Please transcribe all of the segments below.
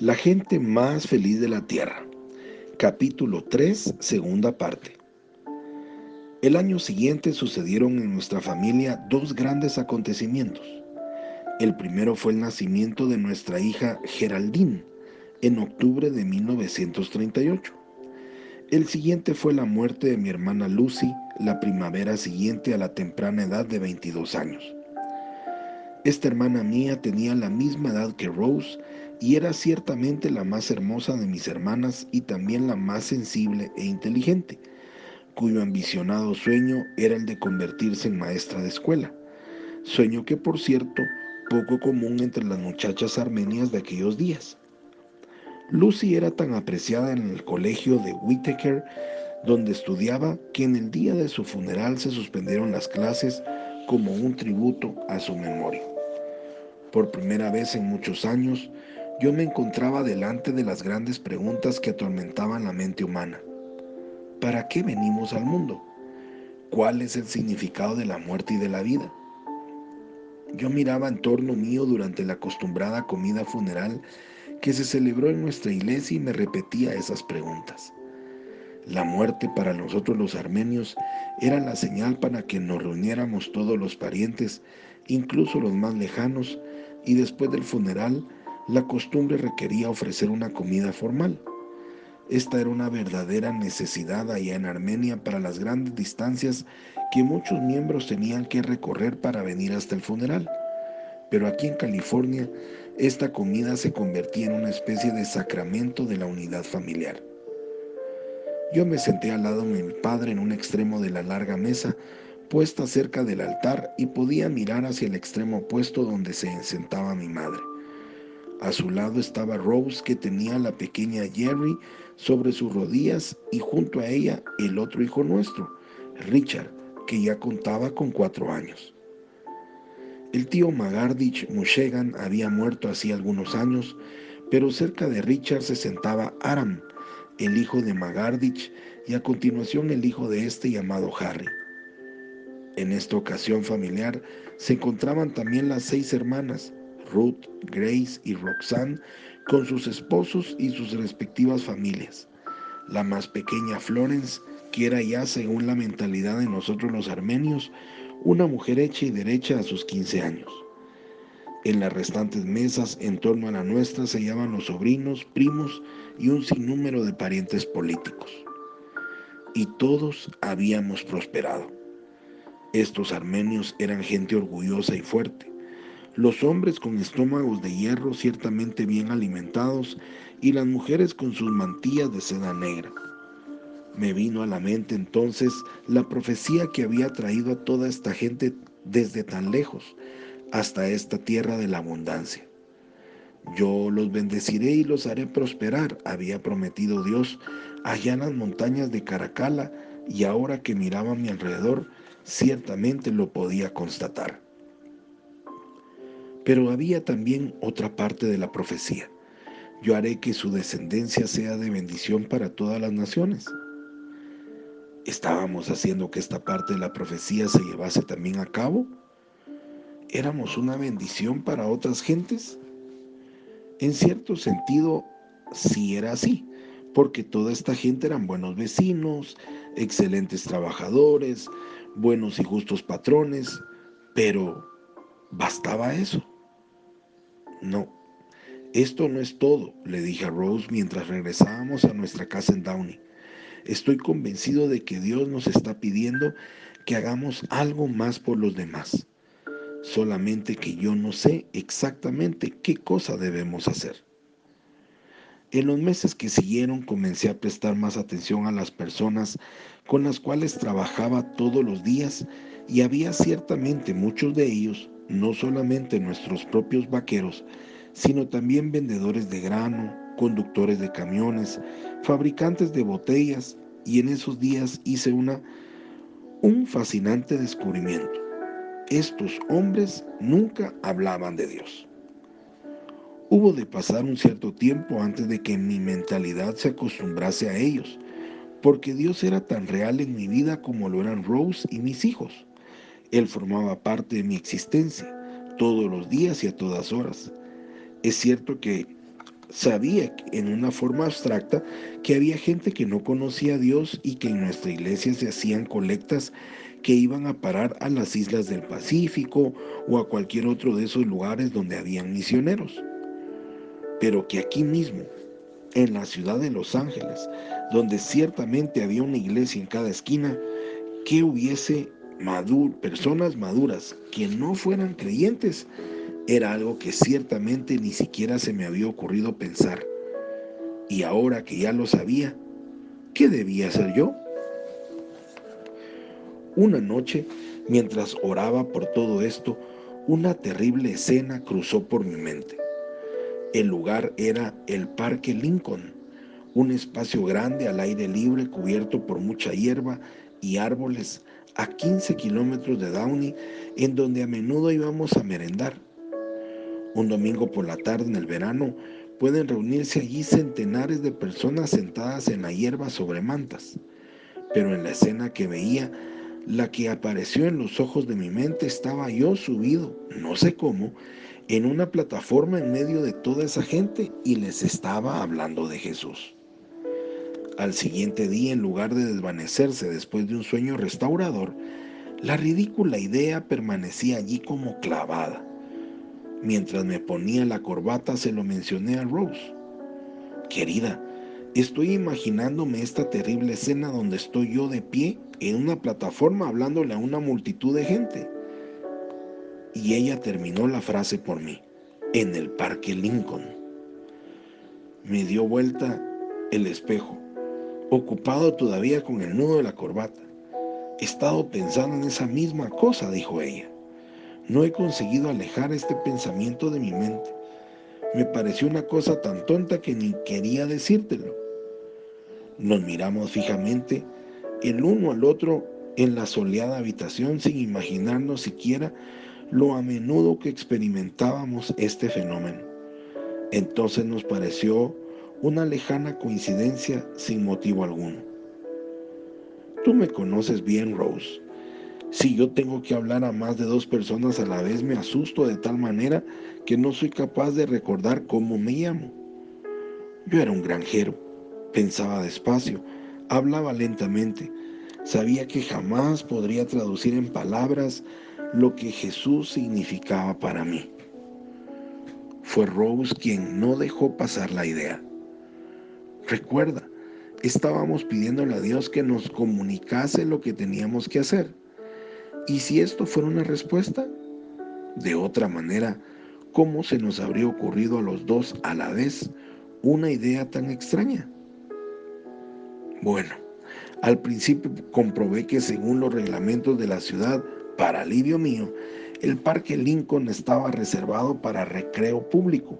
La gente más feliz de la tierra. Capítulo 3, segunda parte. El año siguiente sucedieron en nuestra familia dos grandes acontecimientos. El primero fue el nacimiento de nuestra hija Geraldine en octubre de 1938. El siguiente fue la muerte de mi hermana Lucy la primavera siguiente a la temprana edad de 22 años. Esta hermana mía tenía la misma edad que Rose y era ciertamente la más hermosa de mis hermanas y también la más sensible e inteligente, cuyo ambicionado sueño era el de convertirse en maestra de escuela, sueño que por cierto poco común entre las muchachas armenias de aquellos días. Lucy era tan apreciada en el colegio de Whittaker, donde estudiaba, que en el día de su funeral se suspendieron las clases como un tributo a su memoria. Por primera vez en muchos años, yo me encontraba delante de las grandes preguntas que atormentaban la mente humana. ¿Para qué venimos al mundo? ¿Cuál es el significado de la muerte y de la vida? Yo miraba en torno mío durante la acostumbrada comida funeral que se celebró en nuestra iglesia y me repetía esas preguntas. La muerte para nosotros los armenios era la señal para que nos reuniéramos todos los parientes, incluso los más lejanos, y después del funeral la costumbre requería ofrecer una comida formal. Esta era una verdadera necesidad allá en Armenia para las grandes distancias que muchos miembros tenían que recorrer para venir hasta el funeral. Pero aquí en California, esta comida se convertía en una especie de sacramento de la unidad familiar. Yo me senté al lado de mi padre en un extremo de la larga mesa, puesta cerca del altar, y podía mirar hacia el extremo opuesto donde se sentaba mi madre. A su lado estaba Rose, que tenía la pequeña Jerry sobre sus rodillas, y junto a ella el otro hijo nuestro, Richard, que ya contaba con cuatro años. El tío Magardich Mushegan había muerto hacía algunos años, pero cerca de Richard se sentaba Aram, el hijo de Magardich, y a continuación el hijo de este llamado Harry. En esta ocasión familiar se encontraban también las seis hermanas, Ruth, Grace y Roxanne con sus esposos y sus respectivas familias. La más pequeña Florence, que era ya según la mentalidad de nosotros los armenios, una mujer hecha y derecha a sus 15 años. En las restantes mesas en torno a la nuestra se hallaban los sobrinos, primos y un sinnúmero de parientes políticos. Y todos habíamos prosperado. Estos armenios eran gente orgullosa y fuerte, los hombres con estómagos de hierro ciertamente bien alimentados y las mujeres con sus mantillas de seda negra. Me vino a la mente entonces la profecía que había traído a toda esta gente desde tan lejos hasta esta tierra de la abundancia. Yo los bendeciré y los haré prosperar, había prometido Dios allá en las montañas de Caracala, y ahora que miraba a mi alrededor, ciertamente lo podía constatar. Pero había también otra parte de la profecía. Yo haré que su descendencia sea de bendición para todas las naciones. ¿Estábamos haciendo que esta parte de la profecía se llevase también a cabo? ¿Éramos una bendición para otras gentes? En cierto sentido, sí era así, porque toda esta gente eran buenos vecinos, excelentes trabajadores, buenos y justos patrones, pero ¿bastaba eso? No, esto no es todo, le dije a Rose mientras regresábamos a nuestra casa en Downey. Estoy convencido de que Dios nos está pidiendo que hagamos algo más por los demás. Solamente que yo no sé exactamente qué cosa debemos hacer. En los meses que siguieron comencé a prestar más atención a las personas con las cuales trabajaba todos los días y había ciertamente muchos de ellos no solamente nuestros propios vaqueros, sino también vendedores de grano, conductores de camiones, fabricantes de botellas, y en esos días hice una, un fascinante descubrimiento. Estos hombres nunca hablaban de Dios. Hubo de pasar un cierto tiempo antes de que mi mentalidad se acostumbrase a ellos, porque Dios era tan real en mi vida como lo eran Rose y mis hijos. Él formaba parte de mi existencia, todos los días y a todas horas. Es cierto que Sabía en una forma abstracta que había gente que no conocía a Dios y que en nuestra iglesia se hacían colectas que iban a parar a las islas del Pacífico o a cualquier otro de esos lugares donde habían misioneros. Pero que aquí mismo, en la ciudad de Los Ángeles, donde ciertamente había una iglesia en cada esquina, que hubiese personas maduras que no fueran creyentes, era algo que ciertamente ni siquiera se me había ocurrido pensar. Y ahora que ya lo sabía, ¿qué debía hacer yo? Una noche, mientras oraba por todo esto, una terrible escena cruzó por mi mente. El lugar era el Parque Lincoln, un espacio grande al aire libre cubierto por mucha hierba y árboles a 15 kilómetros de Downey, en donde a menudo íbamos a merendar. Un domingo por la tarde en el verano pueden reunirse allí centenares de personas sentadas en la hierba sobre mantas, pero en la escena que veía la que apareció en los ojos de mi mente estaba yo subido, no sé cómo, en una plataforma en medio de toda esa gente y les estaba hablando de Jesús. Al siguiente día, en lugar de desvanecerse después de un sueño restaurador, la ridícula idea permanecía allí como clavada. Mientras me ponía la corbata se lo mencioné a Rose. Querida, estoy imaginándome esta terrible escena donde estoy yo de pie en una plataforma hablándole a una multitud de gente. Y ella terminó la frase por mí, en el Parque Lincoln. Me dio vuelta el espejo, ocupado todavía con el nudo de la corbata. He estado pensando en esa misma cosa, dijo ella. No he conseguido alejar este pensamiento de mi mente. Me pareció una cosa tan tonta que ni quería decírtelo. Nos miramos fijamente el uno al otro en la soleada habitación sin imaginarnos siquiera lo a menudo que experimentábamos este fenómeno. Entonces nos pareció una lejana coincidencia sin motivo alguno. Tú me conoces bien, Rose. Si yo tengo que hablar a más de dos personas a la vez, me asusto de tal manera que no soy capaz de recordar cómo me llamo. Yo era un granjero, pensaba despacio, Hablaba lentamente. Sabía que jamás podría traducir en palabras lo que Jesús significaba para mí. Fue Rose quien no dejó pasar la idea. Recuerda, estábamos pidiéndole a Dios que nos comunicase lo que teníamos que hacer. ¿Y si esto fuera una respuesta? De otra manera, ¿cómo se nos habría ocurrido a los dos a la vez una idea tan extraña? Bueno, al principio comprobé que según los reglamentos de la ciudad, para alivio mío, el Parque Lincoln estaba reservado para recreo público,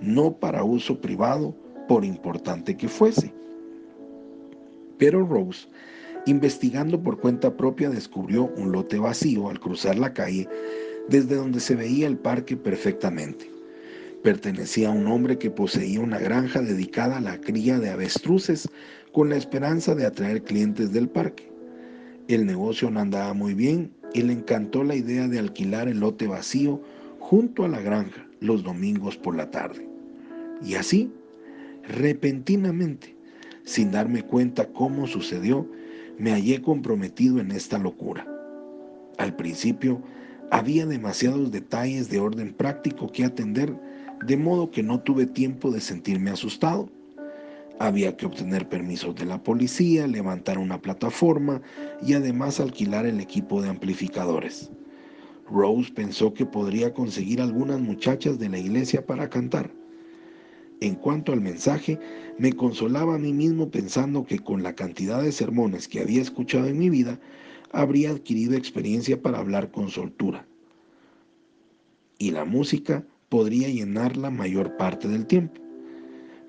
no para uso privado, por importante que fuese. Pero Rose, investigando por cuenta propia, descubrió un lote vacío al cruzar la calle, desde donde se veía el parque perfectamente. Pertenecía a un hombre que poseía una granja dedicada a la cría de avestruces con la esperanza de atraer clientes del parque. El negocio no andaba muy bien y le encantó la idea de alquilar el lote vacío junto a la granja los domingos por la tarde. Y así, repentinamente, sin darme cuenta cómo sucedió, me hallé comprometido en esta locura. Al principio, había demasiados detalles de orden práctico que atender, de modo que no tuve tiempo de sentirme asustado. Había que obtener permisos de la policía, levantar una plataforma y además alquilar el equipo de amplificadores. Rose pensó que podría conseguir algunas muchachas de la iglesia para cantar. En cuanto al mensaje, me consolaba a mí mismo pensando que con la cantidad de sermones que había escuchado en mi vida, habría adquirido experiencia para hablar con soltura. Y la música podría llenar la mayor parte del tiempo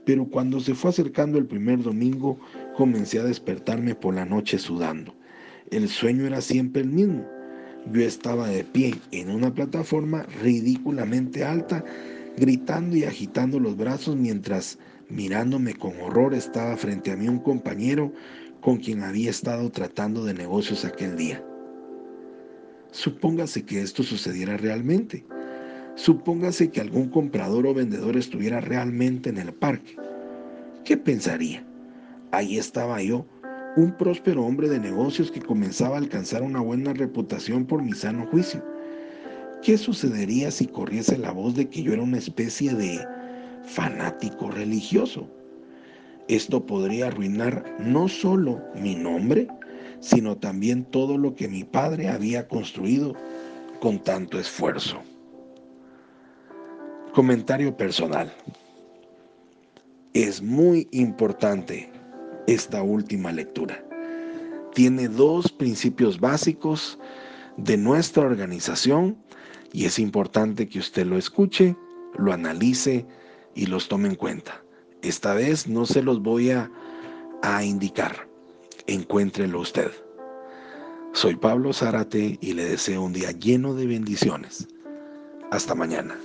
pero cuando se fue acercando el primer domingo comencé a despertarme por la noche sudando. El sueño era siempre el mismo. Yo estaba de pie en una plataforma ridículamente alta, gritando y agitando los brazos mientras, mirándome con horror, estaba frente a mí un compañero con quien había estado tratando de negocios aquel día. Supóngase que esto sucediera realmente. Supóngase que algún comprador o vendedor estuviera realmente en el parque. ¿Qué pensaría? Ahí estaba yo, un próspero hombre de negocios que comenzaba a alcanzar una buena reputación por mi sano juicio. ¿Qué sucedería si corriese la voz de que yo era una especie de fanático religioso? Esto podría arruinar no solo mi nombre, sino también todo lo que mi padre había construido con tanto esfuerzo. Comentario personal. Es muy importante esta última lectura. Tiene dos principios básicos de nuestra organización y es importante que usted lo escuche, lo analice y los tome en cuenta. Esta vez no se los voy a, a indicar. Encuéntrelo usted. Soy Pablo Zárate y le deseo un día lleno de bendiciones. Hasta mañana.